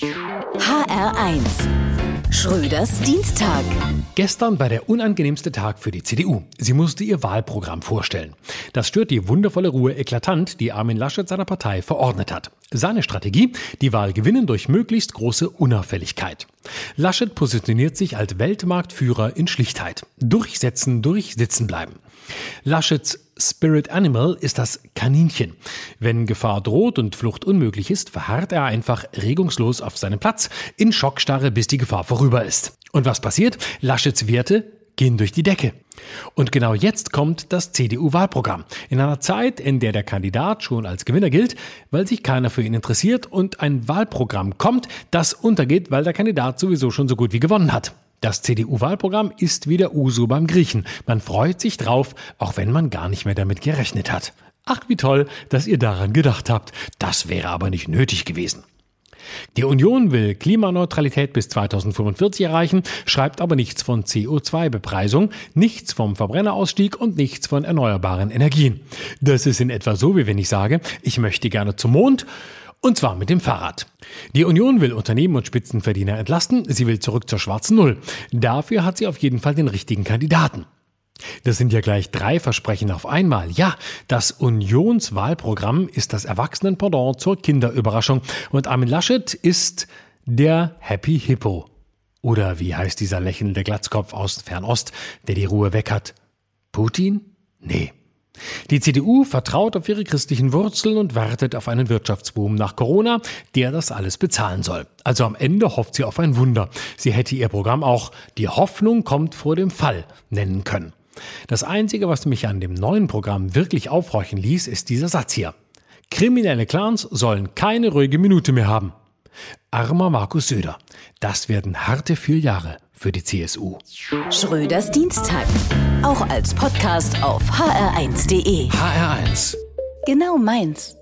HR1 Schröders Dienstag. Gestern war der unangenehmste Tag für die CDU. Sie musste ihr Wahlprogramm vorstellen. Das stört die wundervolle Ruhe eklatant, die Armin Laschet seiner Partei verordnet hat. Seine Strategie? Die Wahl gewinnen durch möglichst große Unauffälligkeit. Laschet positioniert sich als Weltmarktführer in Schlichtheit. Durchsetzen, durchsitzen bleiben. Laschets Spirit Animal ist das Kaninchen. Wenn Gefahr droht und Flucht unmöglich ist, verharrt er einfach regungslos auf seinem Platz in Schockstarre, bis die Gefahr vorüber ist. Und was passiert? Laschets Werte gehen durch die Decke. Und genau jetzt kommt das CDU-Wahlprogramm. In einer Zeit, in der der Kandidat schon als Gewinner gilt, weil sich keiner für ihn interessiert und ein Wahlprogramm kommt, das untergeht, weil der Kandidat sowieso schon so gut wie gewonnen hat. Das CDU-Wahlprogramm ist wieder Uso beim Griechen. Man freut sich drauf, auch wenn man gar nicht mehr damit gerechnet hat. Ach, wie toll, dass ihr daran gedacht habt. Das wäre aber nicht nötig gewesen. Die Union will Klimaneutralität bis 2045 erreichen, schreibt aber nichts von CO2-Bepreisung, nichts vom Verbrennerausstieg und nichts von erneuerbaren Energien. Das ist in etwa so, wie wenn ich sage, ich möchte gerne zum Mond und zwar mit dem Fahrrad. Die Union will Unternehmen und Spitzenverdiener entlasten. Sie will zurück zur schwarzen Null. Dafür hat sie auf jeden Fall den richtigen Kandidaten. Das sind ja gleich drei Versprechen auf einmal. Ja, das Unionswahlprogramm ist das Erwachsenenpendant zur Kinderüberraschung. Und Armin Laschet ist der Happy Hippo. Oder wie heißt dieser lächelnde Glatzkopf aus Fernost, der die Ruhe weg hat? Putin? Nee. Die CDU vertraut auf ihre christlichen Wurzeln und wartet auf einen Wirtschaftsboom nach Corona, der das alles bezahlen soll. Also am Ende hofft sie auf ein Wunder. Sie hätte ihr Programm auch Die Hoffnung kommt vor dem Fall nennen können. Das Einzige, was mich an dem neuen Programm wirklich aufhorchen ließ, ist dieser Satz hier. Kriminelle Clans sollen keine ruhige Minute mehr haben. Armer Markus Söder. Das werden harte vier Jahre für die CSU. Schröders Dienstag. Auch als Podcast auf hr1.de. HR1. Genau meins.